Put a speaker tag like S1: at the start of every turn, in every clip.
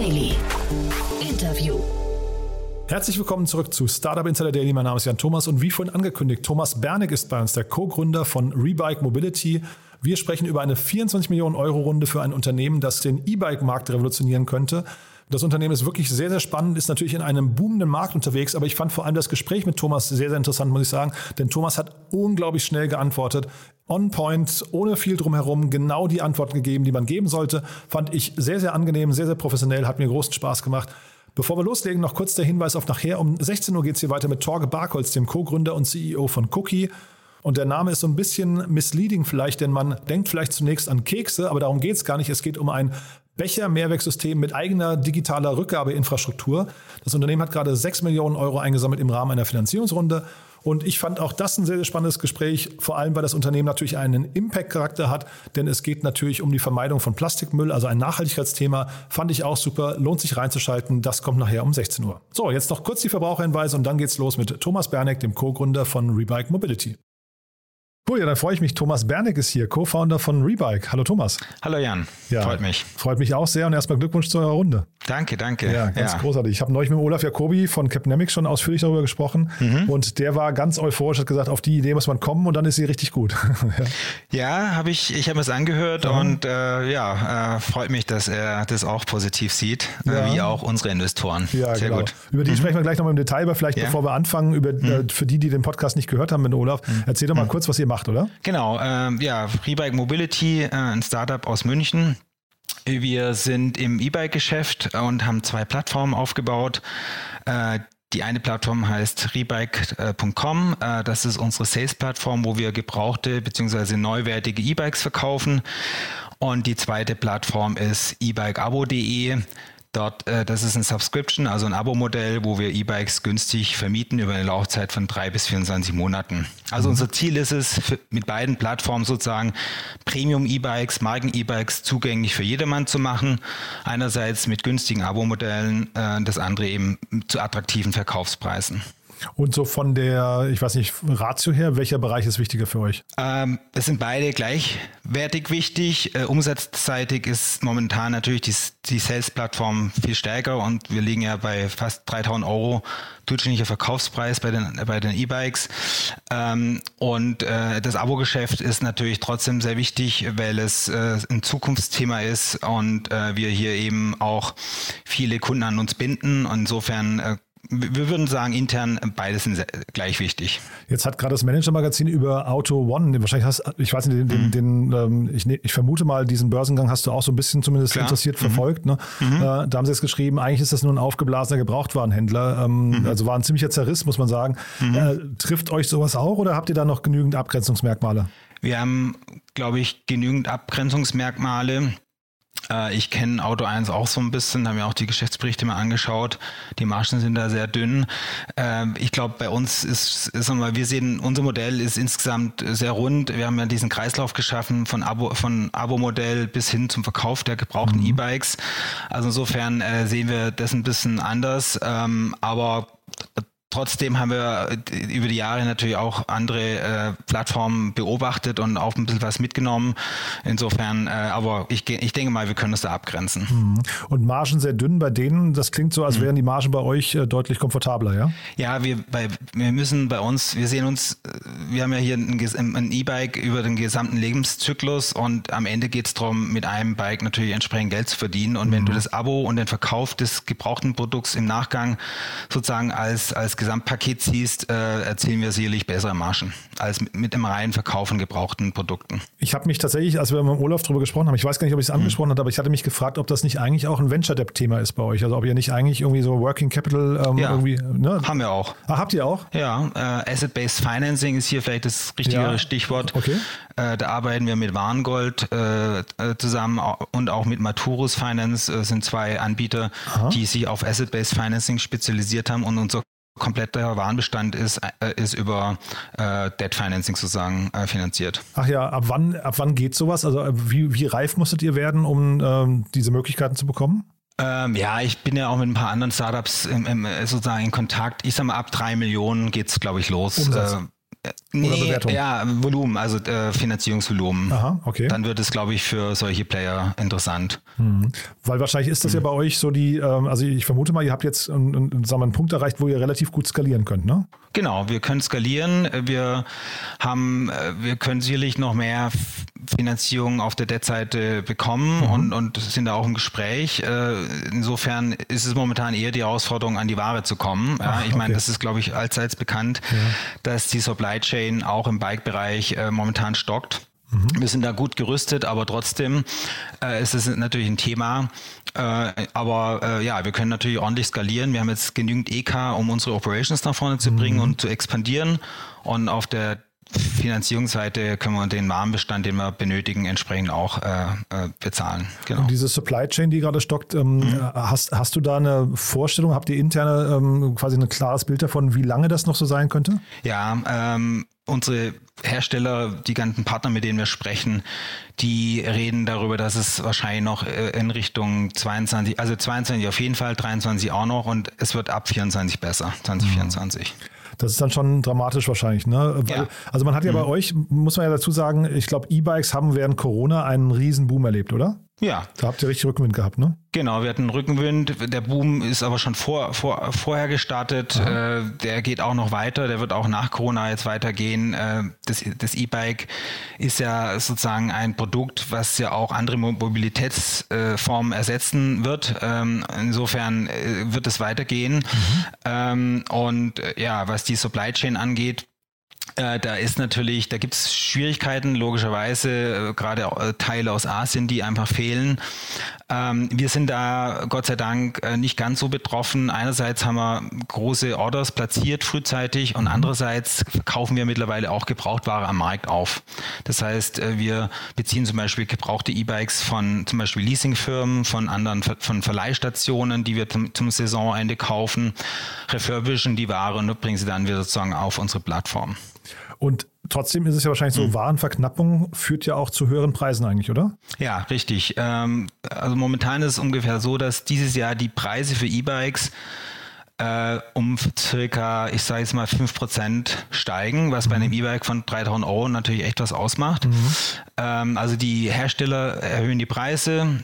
S1: Daily. Interview.
S2: Herzlich willkommen zurück zu Startup Insider Daily. Mein Name ist Jan Thomas und wie vorhin angekündigt, Thomas Bernig ist bei uns, der Co-Gründer von Rebike Mobility. Wir sprechen über eine 24 Millionen Euro Runde für ein Unternehmen, das den E-Bike-Markt revolutionieren könnte. Das Unternehmen ist wirklich sehr, sehr spannend, ist natürlich in einem boomenden Markt unterwegs, aber ich fand vor allem das Gespräch mit Thomas sehr, sehr interessant, muss ich sagen, denn Thomas hat unglaublich schnell geantwortet. On point, ohne viel drumherum, genau die Antworten gegeben, die man geben sollte. Fand ich sehr, sehr angenehm, sehr, sehr professionell, hat mir großen Spaß gemacht. Bevor wir loslegen, noch kurz der Hinweis auf nachher. Um 16 Uhr geht es hier weiter mit Torge Barkholz, dem Co-Gründer und CEO von Cookie. Und der Name ist so ein bisschen misleading vielleicht, denn man denkt vielleicht zunächst an Kekse, aber darum geht es gar nicht. Es geht um ein Becher-Mehrwegsystem mit eigener digitaler Rückgabeinfrastruktur. Das Unternehmen hat gerade 6 Millionen Euro eingesammelt im Rahmen einer Finanzierungsrunde. Und ich fand auch das ein sehr, sehr spannendes Gespräch, vor allem weil das Unternehmen natürlich einen Impact-Charakter hat, denn es geht natürlich um die Vermeidung von Plastikmüll, also ein Nachhaltigkeitsthema. Fand ich auch super, lohnt sich reinzuschalten. Das kommt nachher um 16 Uhr. So, jetzt noch kurz die Verbraucherhinweise und dann geht's los mit Thomas Berneck, dem Co-Gründer von Rebike Mobility. Cool, ja, dann freue ich mich. Thomas Bernig ist hier, Co-Founder von Rebike. Hallo Thomas.
S3: Hallo Jan, ja, freut mich.
S2: Freut mich auch sehr und erstmal Glückwunsch zu eurer Runde.
S3: Danke, danke.
S2: Ja, ganz ja. großartig. Ich habe neulich mit Olaf Jacobi von Capnemic schon ausführlich darüber gesprochen mhm. und der war ganz euphorisch, hat gesagt, auf die Idee muss man kommen und dann ist sie richtig gut.
S3: ja, ja habe ich, ich habe es angehört ja. und äh, ja, äh, freut mich, dass er das auch positiv sieht, äh, wie auch unsere Investoren.
S2: Ja, Sehr genau. gut. Über die mhm. sprechen wir gleich nochmal im Detail, aber vielleicht bevor wir anfangen, über, mhm. Äh, für die, die den Podcast nicht gehört haben mit Olaf, mhm. erzähl doch mal mhm. kurz, was ihr macht, oder?
S3: Genau, ähm, ja, Rebike Mobility, äh, ein Startup aus München. Wir sind im E-Bike-Geschäft und haben zwei Plattformen aufgebaut. Äh, die eine Plattform heißt rebike.com. Äh, das ist unsere Sales-Plattform, wo wir gebrauchte bzw. neuwertige E-Bikes verkaufen. Und die zweite Plattform ist ebikeabo.de. Dort, äh, das ist ein Subscription, also ein Abo-Modell, wo wir E-Bikes günstig vermieten über eine Laufzeit von drei bis 24 Monaten. Also mhm. unser Ziel ist es, für, mit beiden Plattformen sozusagen Premium-E-Bikes, Marken-E-Bikes zugänglich für jedermann zu machen. Einerseits mit günstigen Abo-Modellen, äh, das andere eben zu attraktiven Verkaufspreisen.
S2: Und so von der, ich weiß nicht, Ratio her, welcher Bereich ist wichtiger für euch?
S3: Ähm, es sind beide gleichwertig wichtig. Äh, umsatzseitig ist momentan natürlich die, die Sales-Plattform viel stärker und wir liegen ja bei fast 3000 Euro durchschnittlicher Verkaufspreis bei den bei E-Bikes. Ähm, und äh, das Abo-Geschäft ist natürlich trotzdem sehr wichtig, weil es äh, ein Zukunftsthema ist und äh, wir hier eben auch viele Kunden an uns binden. Insofern äh, wir würden sagen, intern beides sind gleich wichtig.
S2: Jetzt hat gerade das Manager-Magazin über Auto One, wahrscheinlich hast ich weiß nicht, den, mhm. den, den ich, ne, ich, vermute mal, diesen Börsengang hast du auch so ein bisschen zumindest Klar. interessiert mhm. verfolgt. Ne? Mhm. Äh, da haben sie jetzt geschrieben, eigentlich ist das nur ein aufgeblasener Gebrauchtwarenhändler. Ähm, mhm. Also war ein ziemlicher Zerriss, muss man sagen. Mhm. Äh, trifft euch sowas auch oder habt ihr da noch genügend Abgrenzungsmerkmale?
S3: Wir haben, glaube ich, genügend Abgrenzungsmerkmale. Äh, ich kenne Auto 1 auch so ein bisschen, habe mir auch die Geschäftsberichte mal angeschaut. Die Margen sind da sehr dünn. Ähm, ich glaube, bei uns ist, ist mal, wir sehen, unser Modell ist insgesamt sehr rund. Wir haben ja diesen Kreislauf geschaffen von Abo, von Abo-Modell bis hin zum Verkauf der gebrauchten mhm. E-Bikes. Also insofern äh, sehen wir das ein bisschen anders. Ähm, aber Trotzdem haben wir über die Jahre natürlich auch andere äh, Plattformen beobachtet und auch ein bisschen was mitgenommen. Insofern, äh, aber ich, ich denke mal, wir können es da abgrenzen.
S2: Mhm. Und Margen sehr dünn bei denen, das klingt so, als mhm. wären die Margen bei euch äh, deutlich komfortabler, ja?
S3: Ja, wir, bei, wir müssen bei uns, wir sehen uns, äh, wir haben ja hier ein, ein E-Bike über den gesamten Lebenszyklus und am Ende geht es darum, mit einem Bike natürlich entsprechend Geld zu verdienen. Und mhm. wenn du das Abo und den Verkauf des gebrauchten Produkts im Nachgang sozusagen als, als Gesamtpaket siehst, äh, erzielen wir sicherlich bessere Margen als mit, mit dem reinen Verkauf von gebrauchten Produkten.
S2: Ich habe mich tatsächlich, als wir mit Olaf darüber gesprochen haben, ich weiß gar nicht, ob ich es angesprochen mhm. habe, aber ich hatte mich gefragt, ob das nicht eigentlich auch ein Venture Debt Thema ist bei euch. Also ob ihr nicht eigentlich irgendwie so Working Capital ähm,
S3: ja,
S2: irgendwie.
S3: Ne? Haben wir auch.
S2: Ah, habt ihr auch?
S3: Ja, äh, Asset-Based Financing ist hier vielleicht das richtige ja. Stichwort.
S2: Okay.
S3: Äh, da arbeiten wir mit Warngold äh, äh zusammen und auch mit Maturus Finance äh, sind zwei Anbieter, Aha. die sich auf Asset-Based Financing spezialisiert haben und unser kompletter Warenbestand ist, äh, ist über äh, Debt Financing sozusagen äh, finanziert.
S2: Ach ja, ab wann, ab wann geht sowas? Also äh, wie, wie reif musstet ihr werden, um ähm, diese Möglichkeiten zu bekommen?
S3: Ähm, ja, ich bin ja auch mit ein paar anderen Startups im, im, sozusagen in Kontakt. Ich sag mal, ab drei Millionen geht es, glaube ich, los.
S2: Umsatz.
S3: Nee, ja, Volumen, also äh, Finanzierungsvolumen.
S2: Aha, okay.
S3: Dann wird es, glaube ich, für solche Player interessant.
S2: Mhm. Weil wahrscheinlich ist das mhm. ja bei euch so die, ähm, also ich vermute mal, ihr habt jetzt einen, einen, sagen wir, einen Punkt erreicht, wo ihr relativ gut skalieren könnt, ne?
S3: Genau, wir können skalieren. Wir haben, äh, wir können sicherlich noch mehr Finanzierung auf der Debt-Seite bekommen mhm. und, und sind da auch im Gespräch. Äh, insofern ist es momentan eher die Herausforderung, an die Ware zu kommen. Ach, ich meine, das ist, glaube ich, allseits bekannt, ja. dass die Supply Chain auch im Bike-Bereich äh, momentan stockt. Mhm. Wir sind da gut gerüstet, aber trotzdem äh, ist es natürlich ein Thema. Äh, aber äh, ja, wir können natürlich ordentlich skalieren. Wir haben jetzt genügend EK, um unsere Operations nach vorne zu bringen mhm. und zu expandieren. Und auf der Finanzierungsseite können wir den Warenbestand, den wir benötigen, entsprechend auch äh, äh, bezahlen.
S2: Genau. Und diese Supply Chain, die gerade stockt, ähm, mhm. hast, hast du da eine Vorstellung? Habt ihr interne ähm, quasi ein klares Bild davon, wie lange das noch so sein könnte?
S3: Ja, ähm, unsere Hersteller, die ganzen Partner, mit denen wir sprechen, die reden darüber, dass es wahrscheinlich noch äh, in Richtung 22, also 22 auf jeden Fall, 23 auch noch und es wird ab 24 besser, 2024. Mhm.
S2: Das ist dann schon dramatisch wahrscheinlich. Ne? Weil, ja. Also man hat ja mhm. bei euch, muss man ja dazu sagen, ich glaube, E-Bikes haben während Corona einen riesen Boom erlebt, oder?
S3: Ja.
S2: Da habt ihr richtig Rückenwind gehabt, ne?
S3: Genau, wir hatten Rückenwind. Der Boom ist aber schon vor, vor, vorher gestartet. Äh, der geht auch noch weiter. Der wird auch nach Corona jetzt weitergehen. Äh, das das E-Bike ist ja sozusagen ein Produkt, was ja auch andere Mobilitätsformen ersetzen wird. Ähm, insofern äh, wird es weitergehen. Mhm. Ähm, und ja, was die Supply Chain angeht, da ist natürlich, da gibt es Schwierigkeiten, logischerweise, äh, gerade äh, Teile aus Asien, die einfach fehlen. Ähm, wir sind da Gott sei Dank nicht ganz so betroffen. Einerseits haben wir große Orders platziert frühzeitig und andererseits kaufen wir mittlerweile auch Gebrauchtware am Markt auf. Das heißt, wir beziehen zum Beispiel gebrauchte E-Bikes von zum Beispiel Leasingfirmen, von anderen, von Verleihstationen, die wir zum, zum Saisonende kaufen, refurbischen die Ware und bringen sie dann wieder sozusagen auf unsere Plattform.
S2: Und trotzdem ist es ja wahrscheinlich so, mhm. Warenverknappung führt ja auch zu höheren Preisen eigentlich, oder?
S3: Ja, richtig. Ähm, also momentan ist es ungefähr so, dass dieses Jahr die Preise für E-Bikes äh, um circa, ich sage jetzt mal 5% steigen, was mhm. bei einem E-Bike von 3000 Euro natürlich echt was ausmacht. Mhm. Ähm, also die Hersteller erhöhen die Preise,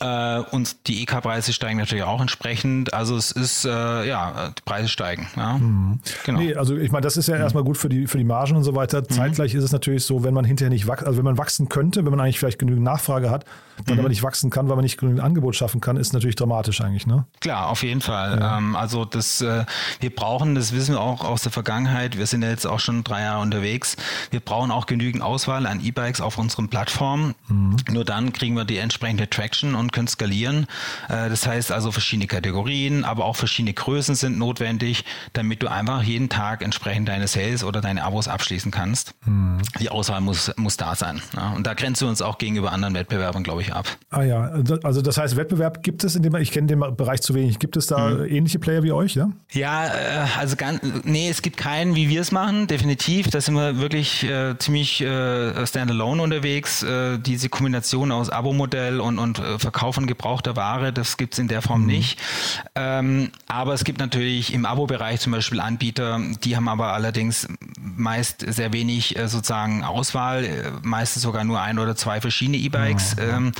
S3: äh, und die EK-Preise steigen natürlich auch entsprechend. Also es ist, äh, ja, die Preise steigen. Ja.
S2: Mhm. Genau. Nee, also ich meine, das ist ja mhm. erstmal gut für die, für die Margen und so weiter. Mhm. Zeitgleich ist es natürlich so, wenn man hinterher nicht wachsen, also wenn man wachsen könnte, wenn man eigentlich vielleicht genügend Nachfrage hat, dann mhm. aber nicht wachsen kann, weil man nicht genügend Angebot schaffen kann, ist natürlich dramatisch eigentlich, ne?
S3: Klar, auf jeden Fall. Ja. Ähm, also das, äh, wir brauchen, das wissen wir auch aus der Vergangenheit, wir sind ja jetzt auch schon drei Jahre unterwegs, wir brauchen auch genügend Auswahl an E-Bikes auf unseren Plattformen. Mhm. Nur dann kriegen wir die entsprechende Traction und können skalieren. Äh, das heißt also verschiedene Kategorien, aber auch verschiedene Größen sind notwendig, damit du einfach jeden Tag entsprechend deine Sales oder deine Abos abschließen kannst. Mhm. Die Auswahl muss, muss da sein. Und da grenzen wir uns auch gegenüber anderen Wettbewerbern, glaube ich, ab.
S2: Ah ja, also das heißt, Wettbewerb gibt es in dem, ich kenne den Bereich zu wenig, gibt es da mhm. ähnliche Player wie euch, ja?
S3: Ja, äh, also ganz, nee, es gibt keinen, wie wir es machen, definitiv. Da sind wir wirklich äh, ziemlich äh, standalone unterwegs. Äh, diese Kombination aus Abo-Modell und, und äh, Verkauf von gebrauchter Ware, das gibt es in der Form mhm. nicht. Ähm, aber es gibt natürlich im Abo-Bereich zum Beispiel Anbieter, die haben aber allerdings meist sehr wenig äh, sozusagen Auswahl, meistens sogar nur ein oder zwei verschiedene E-Bikes. Mhm. Ähm,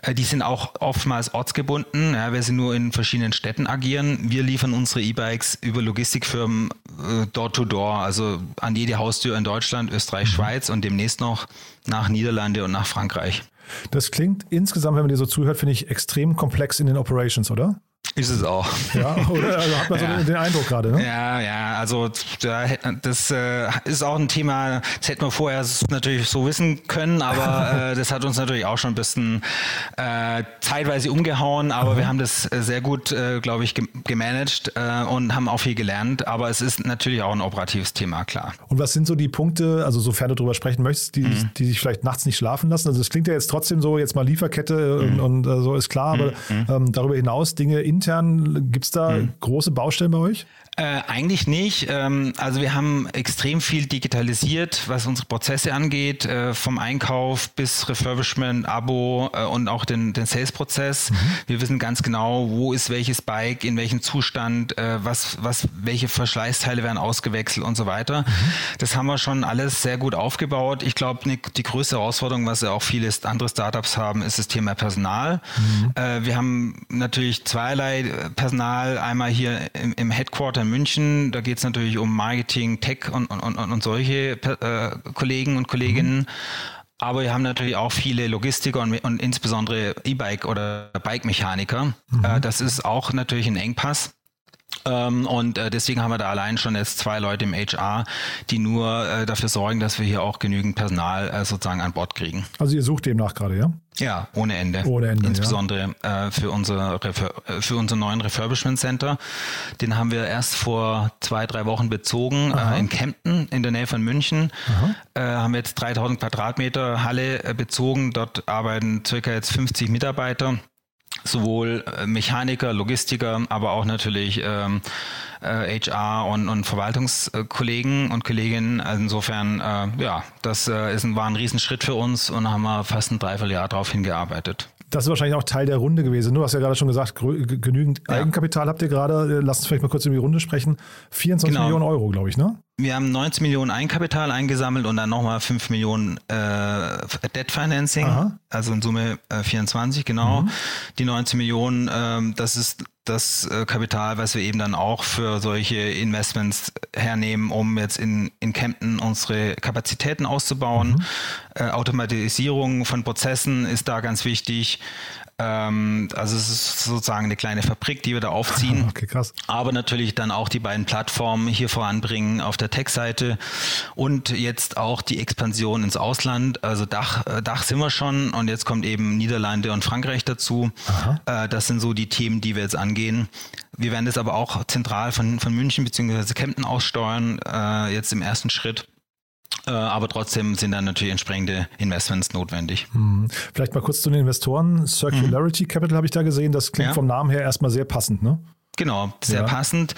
S3: äh, die sind auch oftmals ortsgebunden, ja, weil sie nur in verschiedenen Städten agieren. Wir liefern unsere E-Bikes über Logistikfirmen äh, door to door, also an jede Haustür in Deutschland, Österreich, mhm. Schweiz und demnächst noch nach Niederlande und nach Frankreich.
S2: Das klingt insgesamt, wenn man dir so zuhört, finde ich extrem komplex in den Operations, oder?
S3: Ist es auch.
S2: Ja, oder? Also hat man ja. so den, Eindruck gerade, ne?
S3: Ja, ja, also das äh, ist auch ein Thema, das hätten wir vorher natürlich so wissen können, aber äh, das hat uns natürlich auch schon ein bisschen äh, zeitweise umgehauen, aber mhm. wir haben das sehr gut, äh, glaube ich, gemanagt äh, und haben auch viel gelernt, aber es ist natürlich auch ein operatives Thema, klar.
S2: Und was sind so die Punkte, also sofern du darüber sprechen möchtest, die, mhm. die sich vielleicht nachts nicht schlafen lassen? Also es klingt ja jetzt trotzdem so, jetzt mal Lieferkette mhm. und, und äh, so ist klar, aber mhm. ähm, darüber hinaus Dinge in intern, gibt es da hm. große Baustellen bei euch?
S3: Äh, eigentlich nicht. Ähm, also wir haben extrem viel digitalisiert, was unsere Prozesse angeht, äh, vom Einkauf bis Refurbishment, Abo äh, und auch den, den Sales-Prozess. Mhm. Wir wissen ganz genau, wo ist welches Bike, in welchem Zustand, äh, was, was, welche Verschleißteile werden ausgewechselt und so weiter. Mhm. Das haben wir schon alles sehr gut aufgebaut. Ich glaube, ne, die größte Herausforderung, was ja auch viele andere Startups haben, ist das Thema Personal. Mhm. Äh, wir haben natürlich zweierlei Personal. Einmal hier im, im Headquarter in München. Da geht es natürlich um Marketing, Tech und, und, und, und solche äh, Kollegen und Kolleginnen. Mhm. Aber wir haben natürlich auch viele Logistiker und, und insbesondere E-Bike oder Bike-Mechaniker. Mhm. Äh, das ist auch natürlich ein Engpass. Ähm, und äh, deswegen haben wir da allein schon jetzt zwei Leute im HR, die nur äh, dafür sorgen, dass wir hier auch genügend Personal äh, sozusagen an Bord kriegen.
S2: Also ihr sucht demnach gerade, ja?
S3: Ja, ohne Ende. Ohne Ende. Insbesondere ja. äh, für, unsere äh, für unseren neuen Refurbishment Center. Den haben wir erst vor zwei, drei Wochen bezogen äh, in Kempten in der Nähe von München. Äh, haben wir jetzt 3000 Quadratmeter Halle bezogen. Dort arbeiten circa jetzt 50 Mitarbeiter sowohl äh, Mechaniker, Logistiker, aber auch natürlich ähm, äh, HR und, und Verwaltungskollegen und Kolleginnen. Also insofern, äh, ja, das äh, ist ein, war ein Riesenschritt für uns und haben wir fast ein Dreivierteljahr darauf hingearbeitet.
S2: Das ist wahrscheinlich auch Teil der Runde gewesen. Du hast ja gerade schon gesagt, genügend ja. Eigenkapital habt ihr gerade. Äh, lass uns vielleicht mal kurz über die Runde sprechen. 24 genau. Millionen Euro, glaube ich, ne?
S3: Wir haben 19 Millionen Eigenkapital eingesammelt und dann nochmal 5 Millionen äh, Debt Financing, Aha. also in Summe äh, 24, genau. Mhm. Die 19 Millionen, ähm, das ist das äh, Kapital, was wir eben dann auch für solche Investments hernehmen, um jetzt in, in Kempten unsere Kapazitäten auszubauen. Mhm. Äh, Automatisierung von Prozessen ist da ganz wichtig. Ähm, also es ist sozusagen eine kleine Fabrik, die wir da aufziehen. Okay, krass. Aber natürlich dann auch die beiden Plattformen hier voranbringen auf der Tech-Seite und jetzt auch die Expansion ins Ausland. Also Dach, äh, Dach sind wir schon und jetzt kommt eben Niederlande und Frankreich dazu. Äh, das sind so die Themen, die wir jetzt angehen. Wir werden das aber auch zentral von, von München bzw. Kempten aussteuern, äh, jetzt im ersten Schritt. Äh, aber trotzdem sind dann natürlich entsprechende Investments notwendig.
S2: Hm. Vielleicht mal kurz zu den Investoren. Circularity mhm. Capital habe ich da gesehen. Das klingt ja. vom Namen her erstmal sehr passend, ne?
S3: Genau, sehr ja. passend.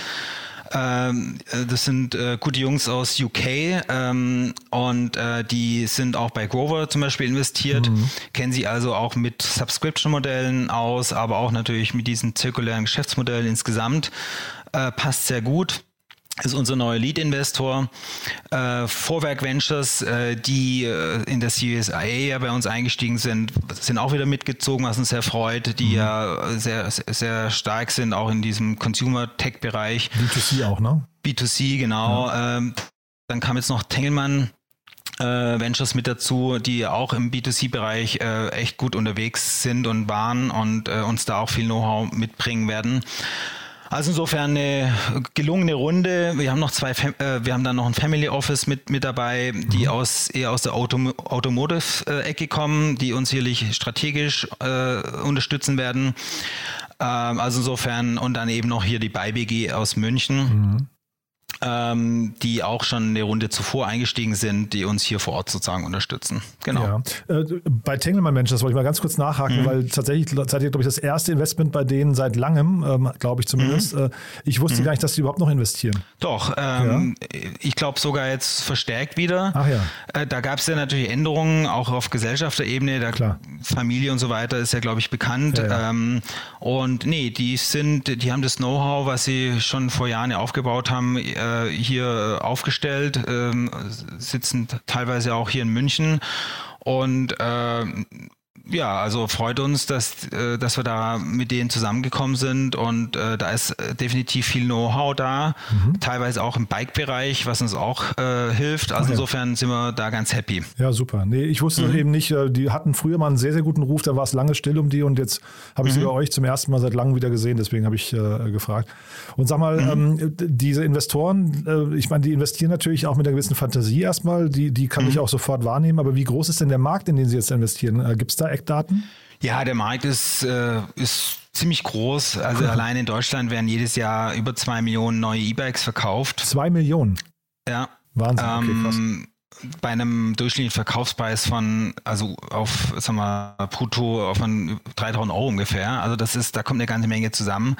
S3: Ähm, äh, das sind äh, gute Jungs aus UK ähm, und die sind auch bei Grover zum Beispiel investiert, mhm. kennen sie also auch mit Subscription-Modellen aus, aber auch natürlich mit diesen zirkulären Geschäftsmodellen insgesamt. Passt sehr gut ist unser neuer Lead-Investor. Äh, Vorwerk Ventures, äh, die äh, in der Series IA ja bei uns eingestiegen sind, sind auch wieder mitgezogen, was uns sehr freut, die mhm. ja sehr, sehr stark sind, auch in diesem Consumer-Tech-Bereich.
S2: B2C auch, ne?
S3: B2C, genau. Ja. Ähm, dann kam jetzt noch Tengelmann äh, Ventures mit dazu, die auch im B2C-Bereich äh, echt gut unterwegs sind und waren und äh, uns da auch viel Know-how mitbringen werden. Also insofern eine gelungene Runde. Wir haben noch zwei, äh, wir haben dann noch ein Family Office mit, mit dabei, die mhm. aus, eher aus der Autom Automotive-Ecke kommen, die uns sicherlich strategisch äh, unterstützen werden. Ähm, also insofern und dann eben noch hier die BayBG aus München. Mhm ähm, die auch schon eine Runde zuvor eingestiegen sind, die uns hier vor Ort sozusagen unterstützen. Genau. Ja.
S2: Äh, bei Tengelmann das wollte ich mal ganz kurz nachhaken, mhm. weil tatsächlich seid ihr, glaube ich, das erste Investment bei denen seit langem, ähm, glaube ich zumindest. Mhm. Äh, ich wusste mhm. gar nicht, dass die überhaupt noch investieren.
S3: Doch, ähm, ja. ich glaube sogar jetzt verstärkt wieder. Ach ja. Äh, da gab es ja natürlich Änderungen, auch auf Gesellschafterebene, da Klar. Familie und so weiter ist ja, glaube ich, bekannt. Ja. Ähm, und nee, die sind, die haben das Know-how, was sie schon vor Jahren ja aufgebaut haben, äh, äh, hier aufgestellt, ähm, sitzen teilweise auch hier in München. Und äh, ja, also freut uns, dass, äh, dass wir da mit denen zusammengekommen sind und äh, da ist äh, definitiv viel Know-how da, mhm. teilweise auch im Bike-Bereich, was uns auch äh, hilft. Also okay. insofern sind wir da ganz happy.
S2: Ja, super. Nee, ich wusste mhm. eben nicht, äh, die hatten früher mal einen sehr, sehr guten Ruf, da war es lange still um die und jetzt habe ich mhm. sie bei euch zum ersten Mal seit langem wieder gesehen, deswegen habe ich äh, gefragt. Und sag mal, mhm. ähm, diese Investoren, ich meine, die investieren natürlich auch mit einer gewissen Fantasie erstmal, die, die kann ich mhm. auch sofort wahrnehmen, aber wie groß ist denn der Markt, in den sie jetzt investieren? Gibt es da Eckdaten?
S3: Ja, der Markt ist, äh, ist ziemlich groß. Also allein in Deutschland werden jedes Jahr über zwei Millionen neue E-Bikes verkauft.
S2: Zwei Millionen?
S3: Ja.
S2: Wahnsinn, okay.
S3: Ähm, bei einem durchschnittlichen Verkaufspreis von, also auf, sagen wir, brutto von 3000 Euro ungefähr. Also das ist, da kommt eine ganze Menge zusammen.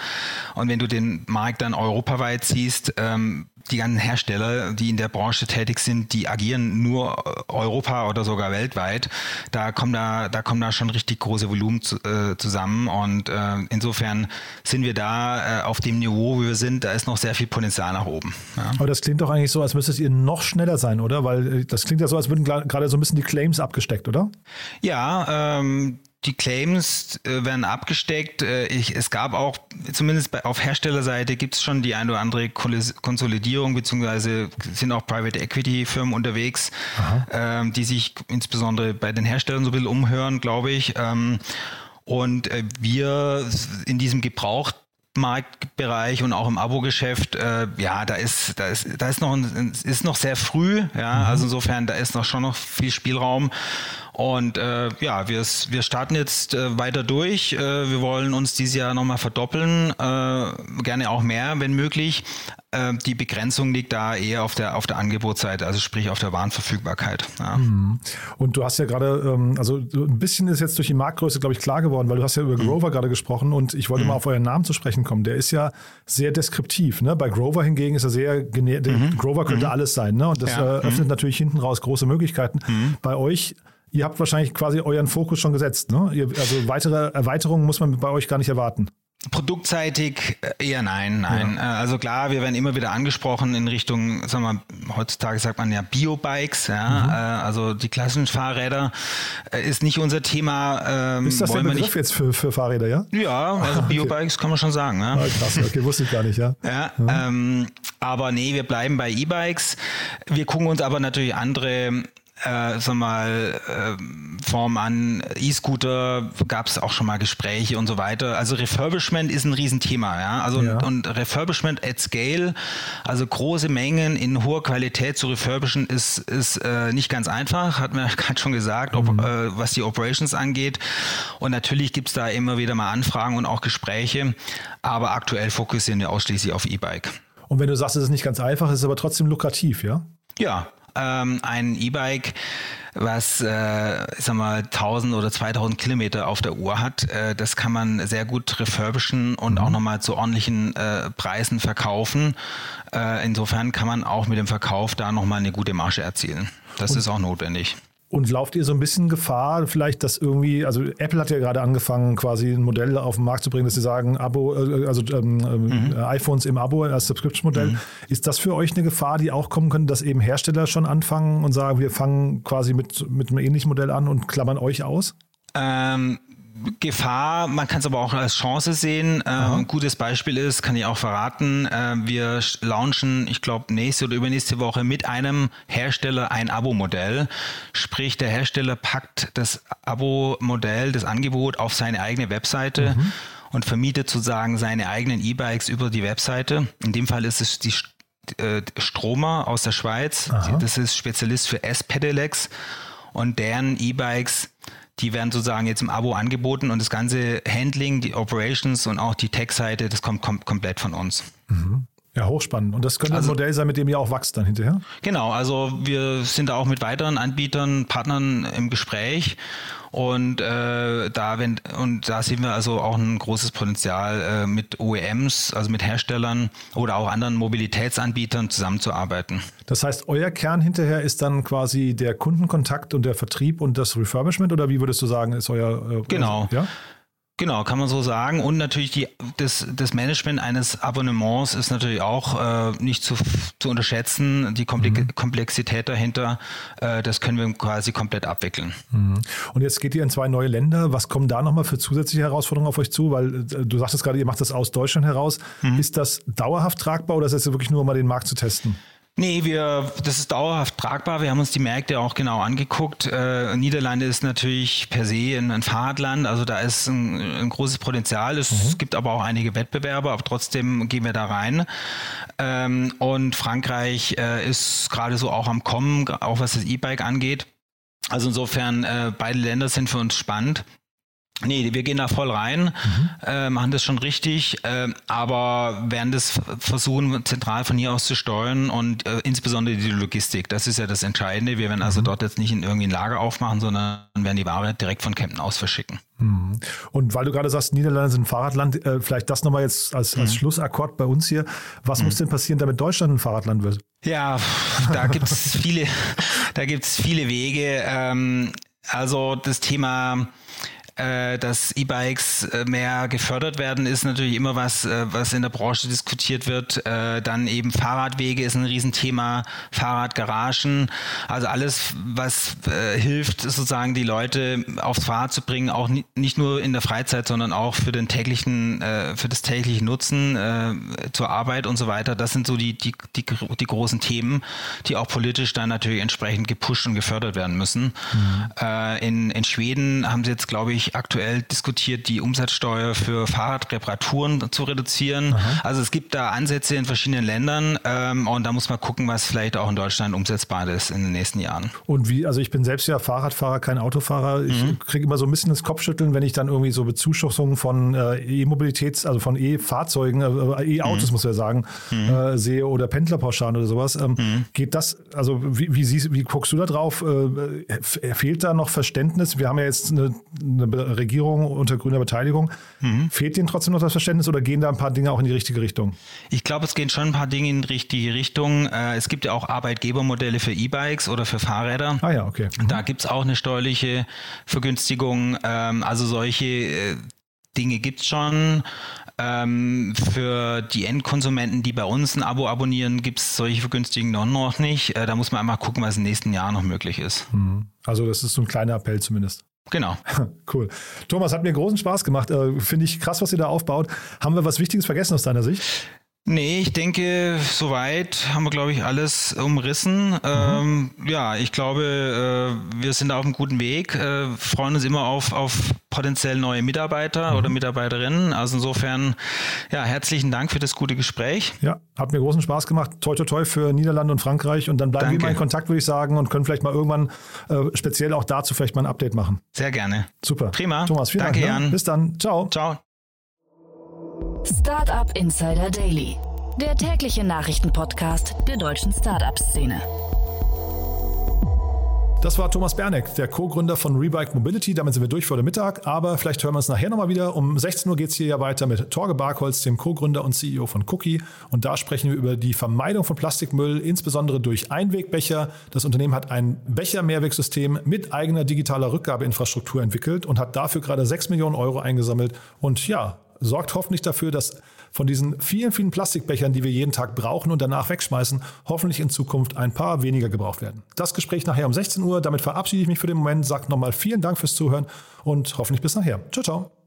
S3: Und wenn du den Markt dann europaweit siehst, ähm, die ganzen Hersteller, die in der Branche tätig sind, die agieren nur Europa oder sogar weltweit. Da kommen da, da kommen da schon richtig große Volumen zu, äh, zusammen und äh, insofern sind wir da äh, auf dem Niveau, wo wir sind. Da ist noch sehr viel Potenzial nach oben.
S2: Ja. Aber das klingt doch eigentlich so, als müsstet ihr noch schneller sein, oder? Weil äh, das klingt ja so, als würden gerade so ein bisschen die Claims abgesteckt, oder?
S3: Ja, ähm, die Claims äh, werden abgesteckt. Äh, ich, es gab auch, zumindest bei, auf Herstellerseite gibt es schon die eine oder andere Konsolidierung, beziehungsweise sind auch Private Equity Firmen unterwegs, ähm, die sich insbesondere bei den Herstellern so ein bisschen umhören, glaube ich. Ähm, und äh, wir in diesem Gebraucht Marktbereich und auch im Abo-Geschäft, äh, ja, da ist, da ist, da ist noch, ist noch sehr früh, ja, mhm. also insofern, da ist noch schon noch viel Spielraum und äh, ja, wir, wir starten jetzt äh, weiter durch. Äh, wir wollen uns dieses Jahr nochmal verdoppeln, äh, gerne auch mehr, wenn möglich. Äh, die Begrenzung liegt da eher auf der, auf der Angebotsseite, also sprich auf der Warenverfügbarkeit. Ja.
S2: Mhm. Und du hast ja gerade, ähm, also ein bisschen ist jetzt durch die Marktgröße, glaube ich, klar geworden, weil du hast ja über mhm. Grover gerade gesprochen und ich wollte mhm. mal auf euren Namen zu sprechen kommen. Der ist ja sehr deskriptiv. Ne? Bei Grover hingegen ist er sehr. Mhm. Grover könnte mhm. alles sein. Ne? Und das ja. äh, öffnet natürlich hinten raus große Möglichkeiten. Bei euch ihr habt wahrscheinlich quasi euren Fokus schon gesetzt. Ne? Ihr, also weitere Erweiterungen muss man bei euch gar nicht erwarten.
S3: Produktseitig äh, eher nein, nein. Ja. Äh, also klar, wir werden immer wieder angesprochen in Richtung, sagen wir, mal, heutzutage sagt man ja Biobikes, ja. Mhm. Äh, also die klassischen Fahrräder ist nicht unser Thema.
S2: Ähm, ist das der Begriff nicht, jetzt für, für Fahrräder, ja?
S3: Ja, also okay. Biobikes kann man schon sagen. Ja.
S2: Ah, krass, okay, wusste ich gar nicht, ja.
S3: ja, ja. Ähm, aber nee, wir bleiben bei E-Bikes. Wir gucken uns aber natürlich andere äh, sag mal, äh, Form an E-Scooter gab es auch schon mal Gespräche und so weiter. Also Refurbishment ist ein Riesenthema, ja. Also ja. und Refurbishment at Scale, also große Mengen in hoher Qualität zu refurbischen, ist, ist äh, nicht ganz einfach, hat mir gerade schon gesagt, ob, mhm. äh, was die Operations angeht. Und natürlich gibt's da immer wieder mal Anfragen und auch Gespräche, aber aktuell fokussieren wir ausschließlich auf E-Bike.
S2: Und wenn du sagst, es ist nicht ganz einfach, ist es aber trotzdem lukrativ, ja?
S3: Ja, ähm, ein E-Bike, was, äh, sag mal, 1000 oder 2000 Kilometer auf der Uhr hat. Äh, das kann man sehr gut refurbischen und auch mhm. nochmal zu ordentlichen äh, Preisen verkaufen. Äh, insofern kann man auch mit dem Verkauf da nochmal eine gute Marge erzielen. Das und ist auch notwendig.
S2: Und lauft ihr so ein bisschen Gefahr, vielleicht, dass irgendwie, also Apple hat ja gerade angefangen, quasi ein Modell auf den Markt zu bringen, dass sie sagen, Abo, äh, also ähm, ähm, mhm. iPhones im Abo als Subscription-Modell. Mhm. Ist das für euch eine Gefahr, die auch kommen könnte, dass eben Hersteller schon anfangen und sagen, wir fangen quasi mit, mit einem ähnlichen Modell an und klammern euch aus?
S3: Ähm, Gefahr, man kann es aber auch als Chance sehen. Äh, ein gutes Beispiel ist, kann ich auch verraten, äh, wir launchen, ich glaube, nächste oder übernächste Woche mit einem Hersteller ein Abo-Modell. Sprich, der Hersteller packt das Abo-Modell, das Angebot auf seine eigene Webseite. Mhm. Und vermietet sozusagen seine eigenen E-Bikes über die Webseite. In dem Fall ist es die äh, Stromer aus der Schweiz. Aha. Das ist Spezialist für S-Pedelecs. Und deren E-Bikes die werden sozusagen jetzt im Abo angeboten und das ganze Handling, die Operations und auch die Tech-Seite, das kommt, kommt komplett von uns.
S2: Mhm. Ja, hochspannend. Und das könnte also, ein Modell sein, mit dem ihr auch wächst dann hinterher?
S3: Genau, also wir sind da auch mit weiteren Anbietern, Partnern im Gespräch. Und äh, da wenn, und da sehen wir also auch ein großes Potenzial äh, mit OEMs, also mit Herstellern oder auch anderen Mobilitätsanbietern zusammenzuarbeiten.
S2: Das heißt, euer Kern hinterher ist dann quasi der Kundenkontakt und der Vertrieb und das Refurbishment oder wie würdest du sagen, ist euer
S3: äh, Genau. Also, ja? Genau, kann man so sagen. Und natürlich die, das, das Management eines Abonnements ist natürlich auch äh, nicht zu, zu unterschätzen. Die mhm. Komplexität dahinter, äh, das können wir quasi komplett abwickeln.
S2: Mhm. Und jetzt geht ihr in zwei neue Länder. Was kommen da nochmal für zusätzliche Herausforderungen auf euch zu? Weil äh, du sagtest gerade, ihr macht das aus Deutschland heraus. Mhm. Ist das dauerhaft tragbar oder ist das wirklich nur, um mal den Markt zu testen?
S3: Nee, wir, das ist dauerhaft tragbar. Wir haben uns die Märkte auch genau angeguckt. Äh, Niederlande ist natürlich per se ein, ein Fahrradland, also da ist ein, ein großes Potenzial. Es mhm. gibt aber auch einige Wettbewerber, aber trotzdem gehen wir da rein. Ähm, und Frankreich äh, ist gerade so auch am Kommen, auch was das E-Bike angeht. Also insofern, äh, beide Länder sind für uns spannend. Nee, wir gehen da voll rein, mhm. äh, machen das schon richtig, äh, aber werden das versuchen, zentral von hier aus zu steuern und äh, insbesondere die Logistik. Das ist ja das Entscheidende. Wir werden also mhm. dort jetzt nicht in irgendwie ein Lager aufmachen, sondern werden die Ware direkt von Kempten aus verschicken.
S2: Mhm. Und weil du gerade sagst, Niederlande sind ein Fahrradland, äh, vielleicht das nochmal jetzt als, als mhm. Schlussakkord bei uns hier. Was mhm. muss denn passieren, damit Deutschland ein Fahrradland wird?
S3: Ja, da gibt es viele, da gibt es viele Wege. Ähm, also das Thema äh, dass E-Bikes äh, mehr gefördert werden, ist natürlich immer was, äh, was in der Branche diskutiert wird. Dann eben Fahrradwege ist ein Riesenthema, Fahrradgaragen, also alles, was hilft, sozusagen die Leute aufs Fahrrad zu bringen, auch nicht nur in der Freizeit, sondern auch für den täglichen, für das tägliche Nutzen zur Arbeit und so weiter. Das sind so die, die, die, die großen Themen, die auch politisch dann natürlich entsprechend gepusht und gefördert werden müssen. Mhm. In, in Schweden haben sie jetzt, glaube ich, nämlich aktuell diskutiert, die Umsatzsteuer für Fahrradreparaturen zu reduzieren. Aha. Also es gibt da Ansätze in verschiedenen Ländern ähm, und da muss man gucken, was vielleicht auch in Deutschland umsetzbar ist in den nächsten Jahren.
S2: Und wie, also ich bin selbst ja Fahrradfahrer, kein Autofahrer. Ich mhm. kriege immer so ein bisschen das Kopfschütteln, wenn ich dann irgendwie so Bezuschussungen von äh, E-Mobilitäts, also von E-Fahrzeugen, äh, E-Autos mhm. muss man ja sagen, mhm. äh, sehe oder Pendlerpauschalen oder sowas. Ähm, mhm. geht das, also wie, wie, siehst, wie guckst du da drauf? Äh, fehlt da noch Verständnis? Wir haben ja jetzt eine, eine Regierung unter grüner Beteiligung. Mhm. Fehlt Ihnen trotzdem noch das Verständnis oder gehen da ein paar Dinge auch in die richtige Richtung?
S3: Ich glaube, es gehen schon ein paar Dinge in die richtige Richtung. Äh, es gibt ja auch Arbeitgebermodelle für E-Bikes oder für Fahrräder.
S2: Ah ja, okay.
S3: Mhm. Da gibt es auch eine steuerliche Vergünstigung. Ähm, also solche äh, Dinge gibt es schon. Ähm, für die Endkonsumenten, die bei uns ein Abo abonnieren, gibt es solche Vergünstigungen noch nicht. Äh, da muss man einmal gucken, was im nächsten Jahr noch möglich ist.
S2: Mhm. Also das ist so ein kleiner Appell zumindest.
S3: Genau.
S2: Cool. Thomas, hat mir großen Spaß gemacht. Äh, Finde ich krass, was ihr da aufbaut. Haben wir was Wichtiges vergessen aus deiner Sicht?
S3: Nee, ich denke, soweit haben wir, glaube ich, alles umrissen. Mhm. Ähm, ja, ich glaube, äh, wir sind auf einem guten Weg, äh, freuen uns immer auf, auf potenziell neue Mitarbeiter mhm. oder Mitarbeiterinnen. Also insofern, ja, herzlichen Dank für das gute Gespräch.
S2: Ja, hat mir großen Spaß gemacht. Toi, toi, toi für Niederlande und Frankreich. Und dann bleiben Danke. wir mal in Kontakt, würde ich sagen, und können vielleicht mal irgendwann äh, speziell auch dazu vielleicht mal ein Update machen.
S3: Sehr gerne.
S2: Super.
S3: Prima.
S2: Thomas, vielen
S3: Danke,
S2: Dank.
S3: Ne? Jan.
S2: Bis dann. Ciao.
S3: Ciao.
S1: Startup Insider Daily, der tägliche Nachrichtenpodcast der deutschen Startup-Szene.
S2: Das war Thomas Berneck, der Co-Gründer von Rebike Mobility. Damit sind wir durch vor dem Mittag, aber vielleicht hören wir uns nachher nochmal wieder. Um 16 Uhr geht es hier ja weiter mit Torge Barkholz, dem Co-Gründer und CEO von Cookie. Und da sprechen wir über die Vermeidung von Plastikmüll, insbesondere durch Einwegbecher. Das Unternehmen hat ein Becher-Mehrwegsystem mit eigener digitaler Rückgabeinfrastruktur entwickelt und hat dafür gerade 6 Millionen Euro eingesammelt. Und ja, sorgt hoffentlich dafür, dass von diesen vielen, vielen Plastikbechern, die wir jeden Tag brauchen und danach wegschmeißen, hoffentlich in Zukunft ein paar weniger gebraucht werden. Das Gespräch nachher um 16 Uhr. Damit verabschiede ich mich für den Moment, sage nochmal vielen Dank fürs Zuhören und hoffentlich bis nachher. Ciao, ciao.